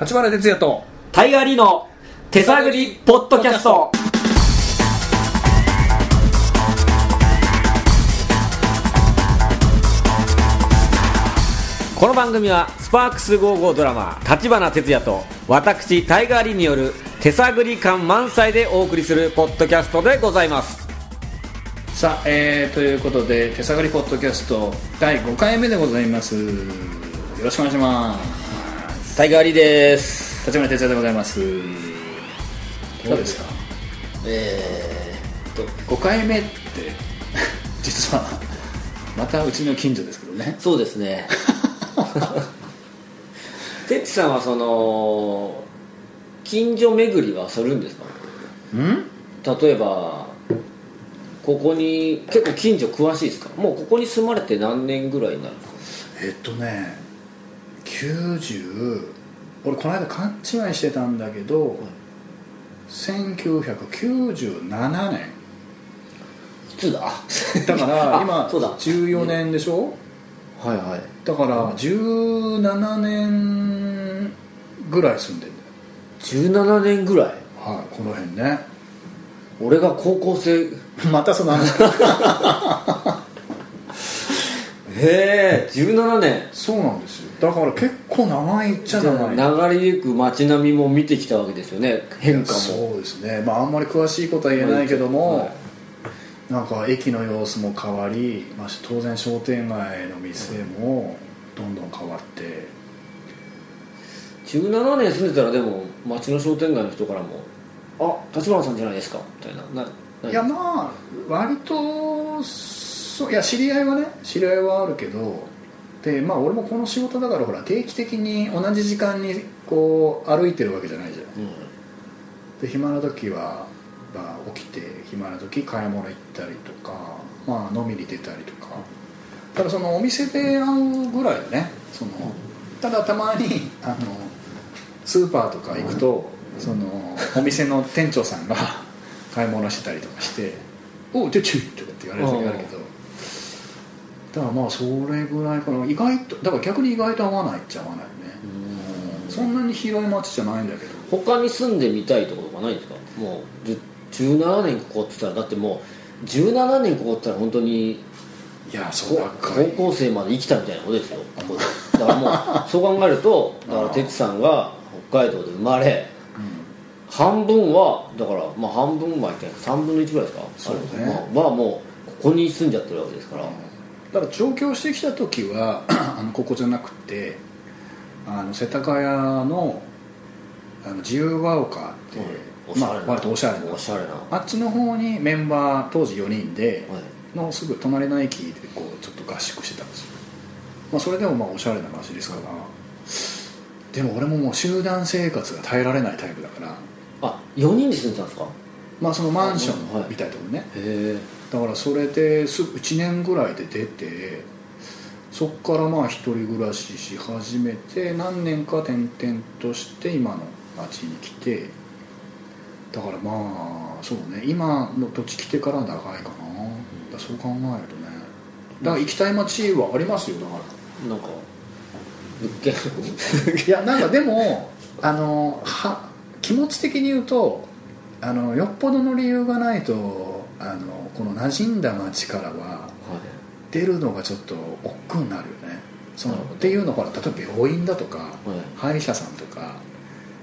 たちばな哲也と。タイガーリーの手探りポッドキャスト。この番組はスパークス55ドラマ立花哲也と私タイガーリーによる手探り感満載でお送りするポッドキャストでございます。さあ、えー、ということで手探りポッドキャスト第5回目でございます。よろしくお願いしますタイガーリーです。立花哲也でございます。どうですか？えーっと5回目って 実はまたうちの近所ですけどね。そうですね。てっちさんはその近所巡りはするんですか？うん？例えばここに結構近所詳しいですか？もうここに住まれて何年ぐらいになるんですか？えっとね90俺この間勘違いしてたんだけど、1997年。いつだ？だから あ今そうだ。14年でしょ、はいはい。だから17年ぐらい住んでる17年ぐらい？はいこの辺ね。俺が高校生。またその話へえ17年。そうなんですよ。だから結構長いっちゃ長い。流れゆく街並みも見てきたわけですよね。変化も。そうですね。まああんまり詳しいことは言えないけども、はい。なんか駅の様子も変わり、まあ、当然商店街の店もどんどん変わって。17年住んでたらでも町の商店街の人からも「あ立花さんじゃないですか」みたいな。なないやまあ割とそういや知り合いはね知り合いはあるけどでまあ俺もこの仕事だからほら定期的に同じ時間にこう歩いてるわけじゃないじゃん。うん。で暇な時は、まあ、起きて暇な時買い物行ったりとか、まあ、飲みに出たりとか。ただそのお店で会うぐらいだね。そのただたまにあのスーパーとか行くとそのお店の店長さんが買い物してたりとかして「おう出ちゅい!」とかって言われる時あるけどだからまあそれぐらいかな。意外とだから逆に意外と合わないっちゃ合わないよね。そんなに広い町じゃないんだけど。他に住んでみたいところがないんですか？もうじゅ17年ここって言ったらだってもう17年ここって言ったら本当にいやそうだ高校生。まで生きたみたいなことですよだからもう そう考えるとだから哲さんが北海道で生まれ半分はだからまあ半分は言って3分の1ぐらいですか？そうね。まあはもうここに住んじゃってるわけですからだから上京してきた時は あのここじゃなくてあの世田谷のあの自由が丘って、おしゃれな。まあ、割とおしゃれな。おしゃれな。あっちの方にメンバー当時4人ではい。のすぐ隣の駅でこうちょっと合宿してたんですよ、まあ、それでもまあおしゃれな街ですから。でも俺ももう集団生活が耐えられないタイプだから。あ4人で住んでたんですか？まあそのマンショはい。ンみたいなところね、へえだからそれですぐ1年ぐらいで出てそっからまあ一人暮らしし始めて何年か転々として今の町に来てだからまあそうね今の土地来てから長いかな、そう考えるとね。だから行きたい町はありますよだから。なんか物件？いやなんかでもあのは気持ち的に言うとあのよっぽどの理由がないとあのこの馴染んだ町からは出るのがちょっと億劫になるよね。そのっていうのはほら例えば病院だとか、はい。歯医者さんとか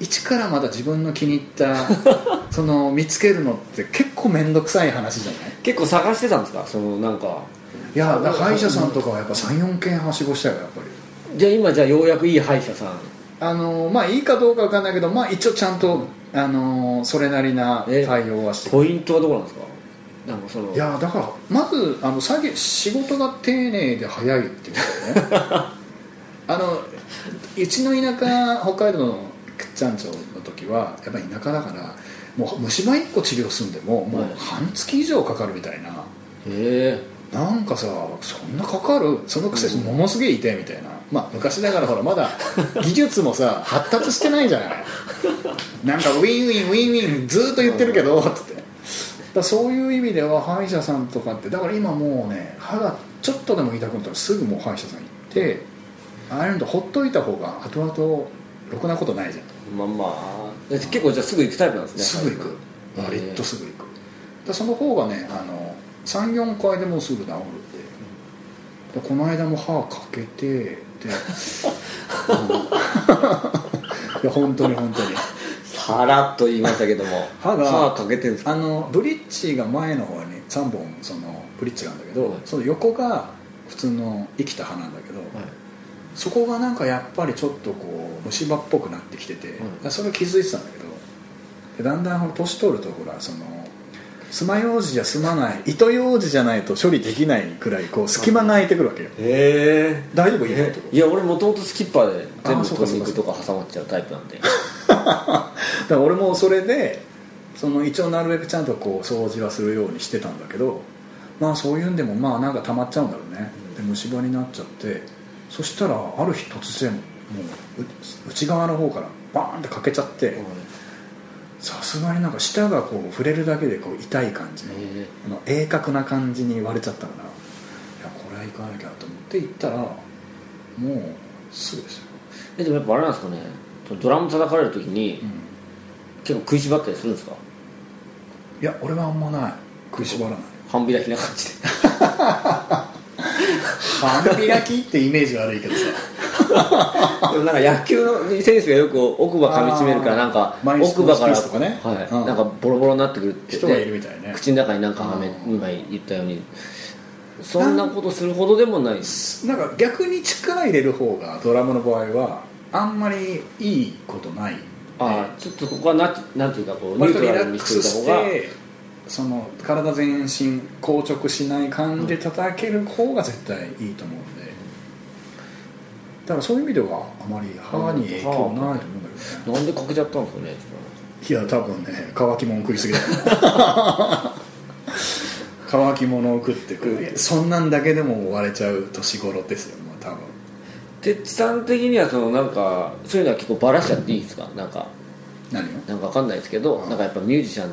一からまだ自分の気に入った その見つけるのって結構面倒くさい話じゃない？結構探してたんですか？そのなんか。いや歯医者さんとかはやっぱ34軒はしごしたよやっぱり。じゃあ今じゃあようやくいい歯医者さん。あのまあいいかどうかわかんないけどまあ一応ちゃんとあのそれなりなえ対応はしてポイントはどこなんですか？なんかそのいやだからまずあの作業仕事が丁寧で早いっていうね。あのうちの田舎北海道のちゃんちょの時はやっぱり田舎だからもう虫歯1個治療すんでももうはい。半月以上かかるみたいな、へえ。なんかさそんなかかる？そのくせものすげえ痛いみたいな、まあ昔だからほらまだ技術もさ発達してないじゃない。なんかウィンウィンウィンウィンずーっと言ってるけどつってだそういう意味では歯医者さんとかってだから今もうね歯がちょっとでも痛くなったらすぐもう歯医者さん行ってああいうのとほっといた方が後々ろくなことないじゃん。まあまあ。結構じゃあすぐ行くタイプなんですね。すぐ行く。割とすぐ行く。でその方がねあの34回でもうすぐ治るんででこの間も歯かけてで、いや本当に本当にさらっと言いましたけども歯が歯かけてるんですか？あのブリッジが前の方に3本そのブリッジがあるんだけど、はい。その横が普通の生きた歯なんだけど、はい。そこがなんかやっぱりちょっとこう虫歯っぽくなってきてて、うんそれ気づいてたんだけどでだんだんほら年取るとほらその爪楊枝じゃ済まない糸楊枝じゃないと処理できないくらいこう隙間が空いてくるわけよ。へえ大丈夫？今のとこいや俺もともとスキッパーで全部鶏肉とか挟まっちゃうタイプなんで。だ から俺もそれでその一応なるべくちゃんとこう掃除はするようにしてたんだけどまあそういうんでもまあなんか溜まっちゃうんだろうね。で虫歯になっちゃってそしたらある日突然もうう内側の方からバーンってかけちゃってさすがになんか舌がこう触れるだけでこう痛い感じのへあの鋭角な感じに割れちゃったからいやこれは行かなきゃと思って行ったらもうすぐですよ、えでもやっぱあれなんですかねドラム叩かれる時にうん。結構食いしばったりするんですか？いや俺はあんまない。食いしばらない。半開きな感じで。半開きってイメージ悪いけどさ。でもなんか野球の選手がよく奥歯噛み締めるからなんか奥歯からはい。うん。なんかボロボロになってくるって人がいるみたいね。口の中になんかはめうん。今言ったように。そんなことするほどでもない。ですなんか逆に力入れる方がドラムの場合はあんまりいいことない。ああちょっとここはななんていうかこうニュートラルにしといた方がその体全身硬直しない感じで叩ける方が絶対いいと思うんで。だからそういう意味ではあまり歯に影響ないと思うんだけどね。なんでかけちゃったんですかねいや多分ね乾き物食いすぎだ。よ 乾き物を食ってくるそんなんだけでも割れちゃう年頃ですよもう多分てっちさん的にはそのなんかそういうのは結構バラしちゃっていいですか？なんか。何を？なんかわかんないですけど、うんなんかやっぱミュージシャンっ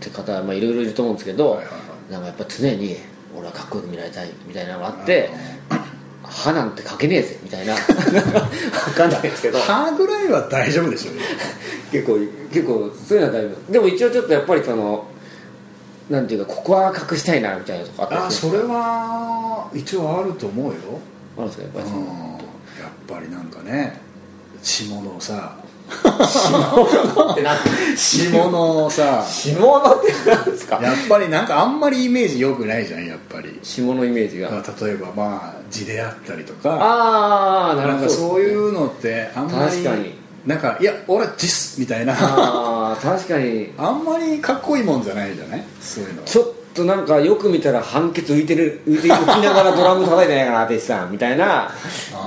て方まあいろいろいると思うんですけど、はいはいはなんかやっぱ常に俺はかっこよく見られたいみたいなのがあって歯なんてかけねえぜみたいな。わかんないですけど。歯ぐらいは大丈夫でしょうよ 結構結構そういうのは大丈夫。でも一応ちょっとやっぱりそのなんていうかここは隠したいなみたいなとこあったありするそれは一応あると思うよ。あるんですか？やっぱりそのうんやっぱりなんかね下のさってなって下のさ下のってなんですか？やっぱりなんかあんまりイメージ良くないじゃんやっぱり。下のイメージが。例えばまあ字であったりとかああなるなんかほどそういうのってあんまり確かに。なんかいや俺はジスみたいな。ああ確かに。あんまりかっこいいもんじゃないじゃない？そういうのちょっとなんかよく見たら判決浮いてる浮いて浮きながらドラム叩いてないかなってさんみたいな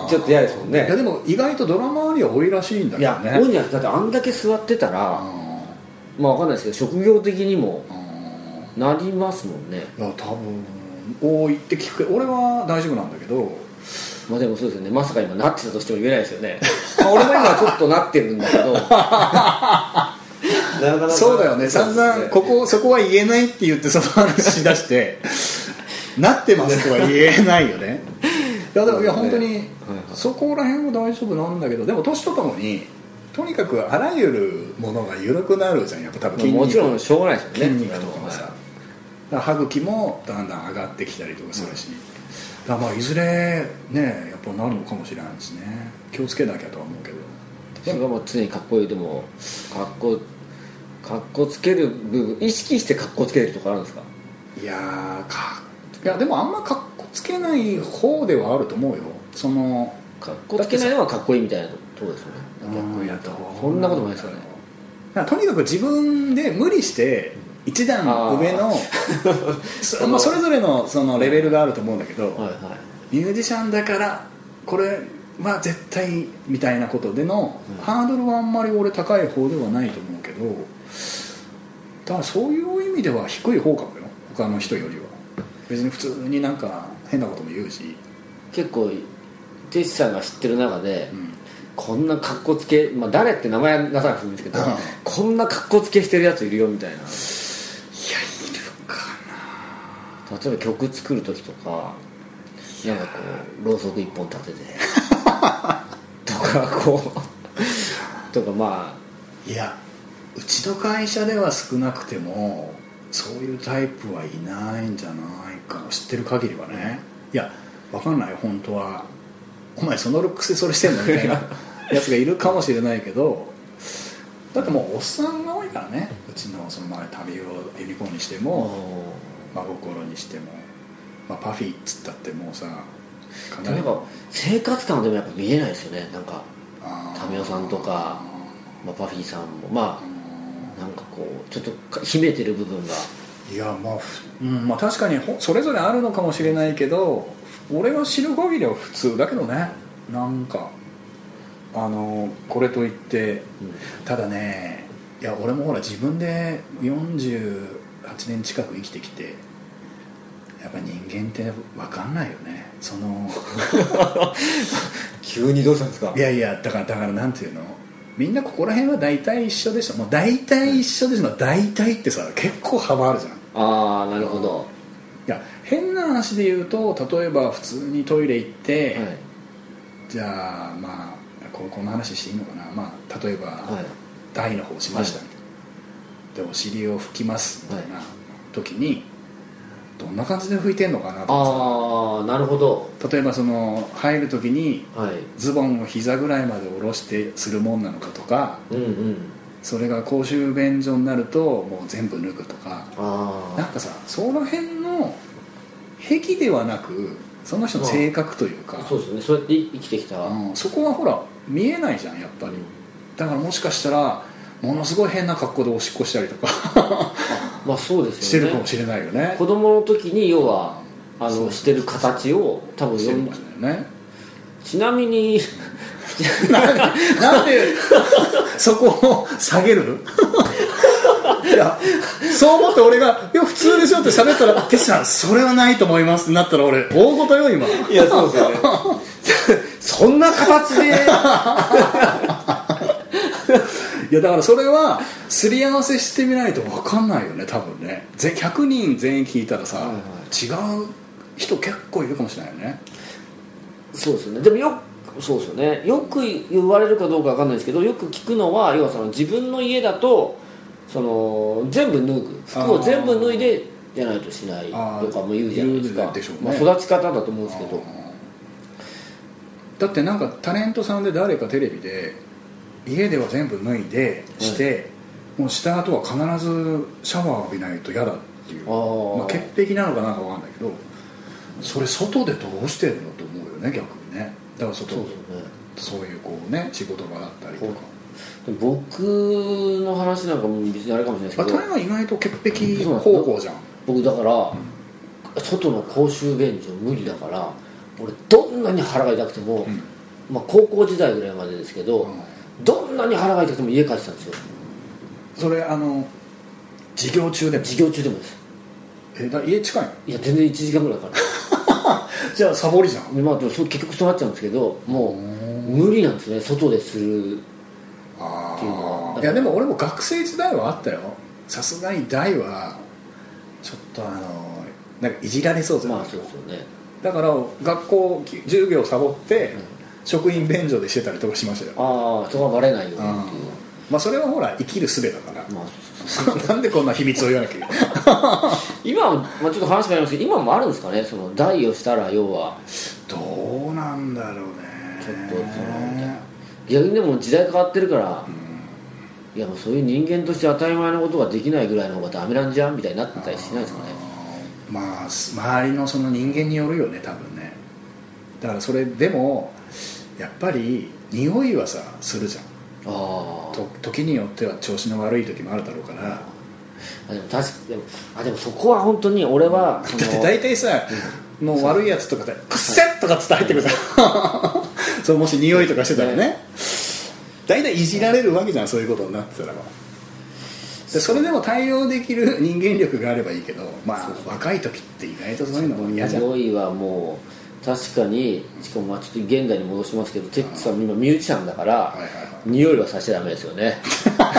ちょっと嫌ですもんいやねでも意外とドラマーには多いらしいんだいけどねや多いんじゃないだってあんだけ座ってたらうまあわかんないですけど職業的にもなりますもんね。いや多分多いって聞く。けど俺は大丈夫なんだけど。まあでもそうですよね。まさか今なってたとしても言えないですよね。まあ俺も今ちょっとなってるんだけど そうだよね。散々ここそこは言えないって言ってその話しだして なってますとは言えないよね。いやでもいや本当にそこら辺は大丈夫なんだけどでも年とともにとにかくあらゆるものが緩くなるじゃん。やっぱ多分筋肉。もちろんしょうがないですよね。筋肉とかもさ、歯茎もだんだん上がってきたりとかするし、だからまあいずれねやっぱなるのかもしれないですね。気をつけなきゃとは思うけど。それがもう常にかっこいい。でもかっこかっこつける部分意識してかっこつけるとかあるんですか？いやーかいやでもあんまかっこつけない方ではあると思うよ。そのかっこつけないのはかっこいいみたいなとこですよね。逆に言うとそんなことないですかね。とにかく自分で無理して一段上の そ,、まあ、それぞれのそのレベルがあると思うんだけど、はいはい。ミュージシャンだからこれは絶対みたいなことでの、うん。ハードルはあんまり俺高い方ではないと思うけどだからそういう意味では低い方かもよ他の人よりは。別に普通になんか変なことも言うし、結構テシさんが知ってる中で、うん。こんなかっこつけ、まあ、誰って名前は出さなくてもいいんですけど、うん。こんなかっこつけしてるやついるよみたいな。いやいるか例えば曲作る時とかなんかこうろうそく一本立てて とかこうとかまいやうちの会社では少なくてもそういうタイプはいないんじゃないかな知ってる限りはね。いやわかんない。よ本当は。お前そのルックスでそれしてんのみたいな やつがいるかもしれないけどだってもうおっさんが多いからね。うちのその前旅をユニコーンにしてあも真心にしても、まあ、パフィーっつったってもうさかでもやっぱ生活感はでもやっぱ見えないですよね。なんか民生さんとかまあ、パフィーさんも。まあなんかこうちょっとか秘めてる部分が。いやまあ、ふうんまあ、確かにほそれぞれあるのかもしれないけど俺が知る限りは普通だけどねなんかあのこれといってただねいや俺もほら自分で48年近く生きてきてやっぱ人間って分かんないよね。その 急にどうしたんですか？いやいやだからだからなんていうの？みんなここら辺は大体一緒でしょ。もう大体一緒でしょ。大体ってさ結構幅あるじゃん。ああなるほど、いや変な話で言うと例えば普通にトイレ行って、はい。じゃあまあここの話していいのかな、まあ、例えば、はい。台の方しましたみたいな、でお尻を拭きますみたいな時に、どんな感じで拭いてんのかなとああなるほど。か例えばその入る時にはい。ズボンを膝ぐらいまで下ろしてするもんなのかとかうんうん。それが公衆便所になるともう全部脱ぐとか。ああなんかさその辺の癖ではなくその人の性格というか、そうですよね。そうやって生きてきた、うん。そこはほら見えないじゃんやっぱり、だからもしかしたらものすごい変な格好でおしっこしたりとか まあそうですよね。してるかもしれないよね。子供の時に要はあのしてる形を多分読んね。ちなみに なんでそこを下げる？いやそう思って俺が「いや普通でしょ」って喋ったら「哲さんそれはないと思います」ってなったら俺大事よ今。いやそうですよね。そんな形でいやだからそれはすり合わせしてみないと分かんないよね多分ね。ぜ100人全員聞いたらさ、はいはい。違う人結構いるかもしれないよね。そうですよね。でもよそうですよね。よく言われるかどうかわかんないですけどよく聞くのは要はその自分の家だとその全部脱ぐ。服を全部脱いでじゃないとしないとかも言うじゃないです言かねまあ、育ち方だと思うんですけど。だってなんかタレントさんで誰かテレビで家では全部脱いでして、もうした後は必ずシャワー浴びないと嫌だっていうまあ、潔癖なのかなんかわかんないけどそれ外でどうしてるのと思うよね逆にね。だから外そうね。そういうこうね仕事場だったりとか。僕の話なんかも別にあれかもしれないですけどまあタイは意外と潔癖方向じゃん。僕だから、外の公衆便所無理だから俺どんなに腹が痛くても、ん。まあ、高校時代ぐらいまでですけど、うんどんなに腹が痛くても家帰ってたんですよ。それあの授業中でも？授業中でもです。えだ家近いの？いや全然1時間ぐらいかか じゃあサボりじゃん。まあでもそう結局そうなっちゃうんですけどもう無理なんですね外でするあっていうのは。あいやでも俺も学生時代はあったよ。さすがに大はちょっとあのなんかいじられそうじゃん、まあそうですよね。だから学校授業サボって、職員便所でしてたりとかしましたよ。ああそこはバレないようにっていう。まあそれはほら生きる術だから。まあなんでこんな秘密を言わなきゃいけない？今は、まあ、ちょっと話変わりますけど今もあるんですかね？その代をしたら要は。どうなんだろうね。ちょっとその逆にでも時代変わってるから、いやもうそういう人間として当たり前のことができないぐらいの方がダメなんじゃんみたいになってたりしないですかね？まあす周りのその人間によるよね多分ね。だからそれでもやっぱり匂いはさするじゃん。あと時によっては調子の悪い時もあるだろうから。あでも確かでもあでもそこは本当に俺は だって大体さ、もう悪いやつとかで「くっせ!」とかっつって入ってくるじゃん。そうもし匂いとかしてたらね。大体いじられるわけじゃんそういうことになってたら。ばでそれでも対応できる人間力があればいいけどまあ若い時って意外とそういうのも嫌じゃん。匂いはもう確かにしかもまあちょっと現代に戻しますけどテッツさん今ミュージシャンだから、はいはいはい。匂いはさせちゃダメですよね。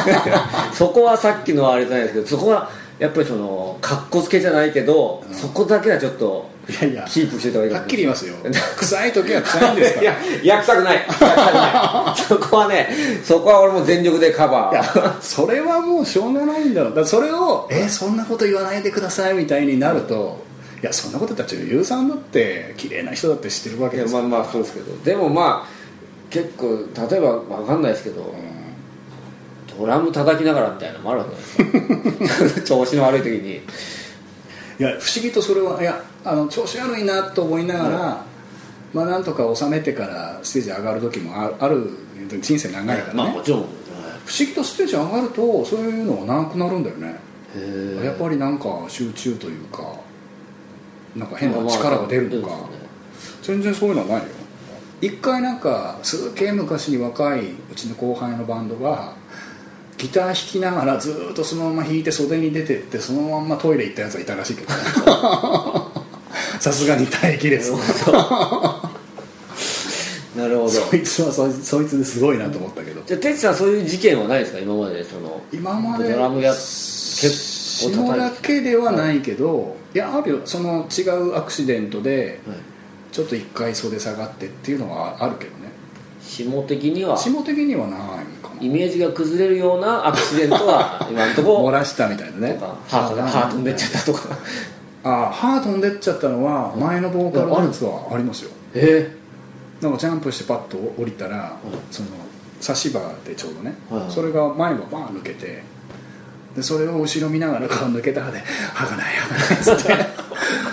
そこはさっきのあれじゃないですけどそこはやっぱりそのかっこつけじゃないけど、そこだけはちょっとやいや。キープしてた方がいいかはっもきり言いますよ。臭い時は臭いんですかいらやいや臭くない。臭くない。そこはねそこは俺も全力でカバー。それはもうしょうがないんだろう。だそれを「えそんなこと言わないでください」みたいになるといやそんなことだって女優さんだって綺麗な人だって知ってるわけです。からまあまあそうですけど。でもまあ結構例えばわかんないですけど、ドラム叩きながらみたいなのもあるわけじゃないですか 調子の悪い時に。いや不思議とそれはいやあの調子悪いなと思いながら、まあなんとか収めてからステージ上がる時もあある人生長いからね、まあもちろん、不思議とステージ上がるとそういうのがなくなるんだよね。やっぱりなんか集中というかなんか変な力が出るとか、全然そういうのはないよ。一回なんかすげえ昔に若いうちの後輩のバンドがギター弾きながらずーっとそのまま弾いて袖に出てってそのまんまトイレ行ったやつがいたらしいけどね。さすがに耐えきれず。なるほど。そいつはそいつそいつですごいなと思ったけど。じゃあ哲さんそういう事件はないですか？今までその今までドラムや結構だけではないけど、い、やあるよ。その違うアクシデントではい。ちょっと一回袖下がってっていうのはあるけどね。下的には？下的にはないかな。イメージが崩れるようなアクシデントは 今のところ漏らしたみたいなね。ハートがハーんでっちゃったとか。あ歯飛んでっちゃったのは前のボーカルのやつはありますよ。えなんかジャンプしてパッと降りたら、その差し歯でちょうどね、はいはい。それが前歯バーン抜けてでそれを後ろ見ながらこう抜けた歯で「歯がない歯がない」っつって。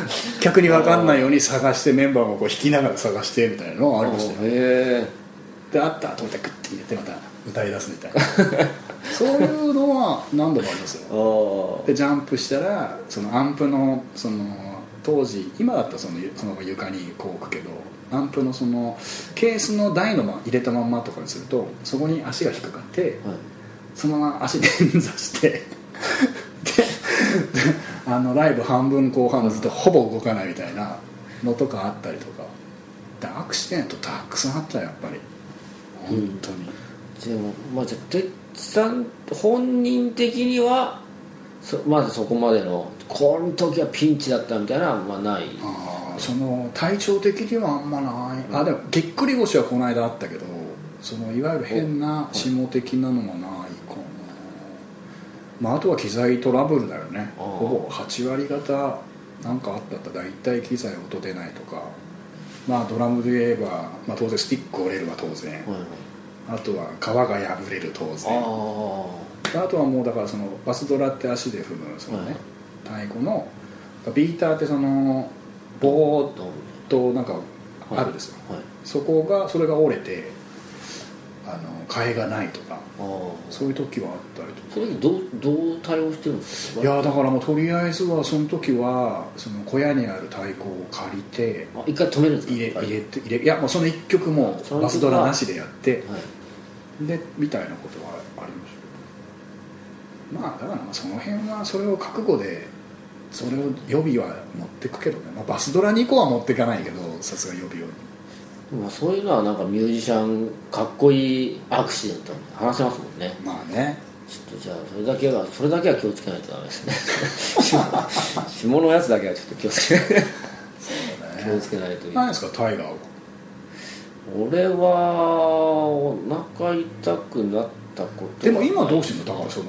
客に分かんないように探してメンバーをこう引きながら探してみたいなのがありましたよ。へであったと思ってグッて入れてまた歌い出すみたいな。そういうのは何度もありますよ。でジャンプしたらそのアンプのその当時今だったらそのその床にこう置くけどアンプのそのケースの台のまま入れたまんまとかにするとそこに足が引っかかってあはいそのまま足で捻挫してであのライブ半分後半ずっとほぼ動かないみたいなのとかあったりとか。でアクシデントたくさんあったよやっぱり。本当に、でもまあじゃさん本人的にはそまずそこまでのこの時はピンチだったみたいなのはまあない。あーその体調的にはあんまない。あでもぎっくり腰はこの間あったけどそのいわゆる変な下的なのはないまあ、あとは機材トラブルだよね。ほぼ8割方なんかあったったら大体機材音出ないとか。まあドラムで言えば、まあ、当然スティック折れるは当然。はいあとは皮が破れる当あ然ああとはもうだからそのバスドラって足で踏むそのね、太鼓のビーターってその棒と。なんかあるんですよ、はい。そこがそれが折れてあの替えがないとかそういう時はあったりとか。それどうどう対応してるんですか？いやだからもうとりあえずはその時はその小屋にある太鼓を借りてあ一回止めるんですか？入れはい入れて入れいやもうその1曲もバスドラなしでやってはい。でみたいなことはありました。けどまあだからまあその辺はそれを覚悟でそれを予備は持ってくけどね、まあ、バスドラ2個は持っていかないけどさすが予備用にまあ、そういうのはなんかミュージシャンかっこいいアクシデント話せますもんね。まあね。ちょっとじゃあそれだけはそれだけは気をつけないとダメですね。下下のやつだけはちょっと気をつけない。気をつけないといい。何ですかタイガーは俺はお腹痛くなったことでも今どうしてんの？だだからその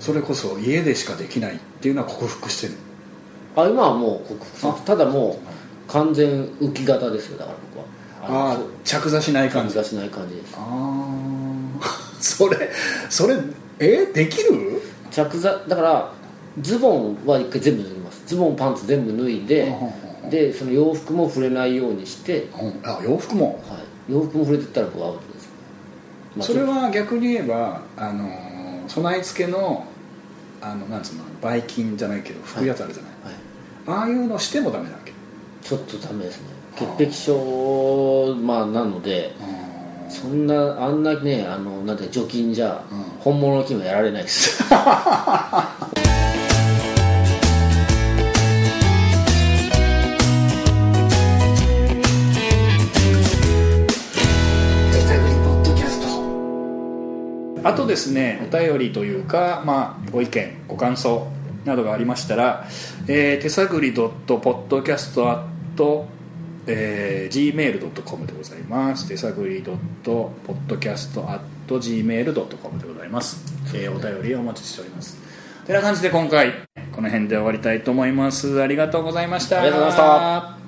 それこそ家でしかできないっていうのは克服してるあ今はもう克服ただもう完全浮き型ですよだから僕はああの着座しない感じ。感じがしない感じです。ああ それそれえできる？着座だからズボンは一回全部脱ぎます。ズボンパンツ全部脱いででその洋服も触れないようにして、うん。あ洋服も？はい、洋服も触れてったら僕アウトです、まあそれは逆に言えばあのー備え付けのあのなんつうのばい菌じゃないけど拭くやつあるじゃない、はい、ああいうのしてもダメなわけ。ちょっとダメですね潔癖症まあなのであそんなあんなねあのなんて除菌じゃ、うん。本物の菌はやられないです。あとですねお便りというか、まあ、ご意見ご感想などがありましたら、えー手探り .podcast@ えー、gmail.com でございます。手探り .podcast.gmail.com でございます、えーお便りお待ちしております。てな感じで今回この辺で終わりたいと思います。ありがとうございました。ありがとうございました。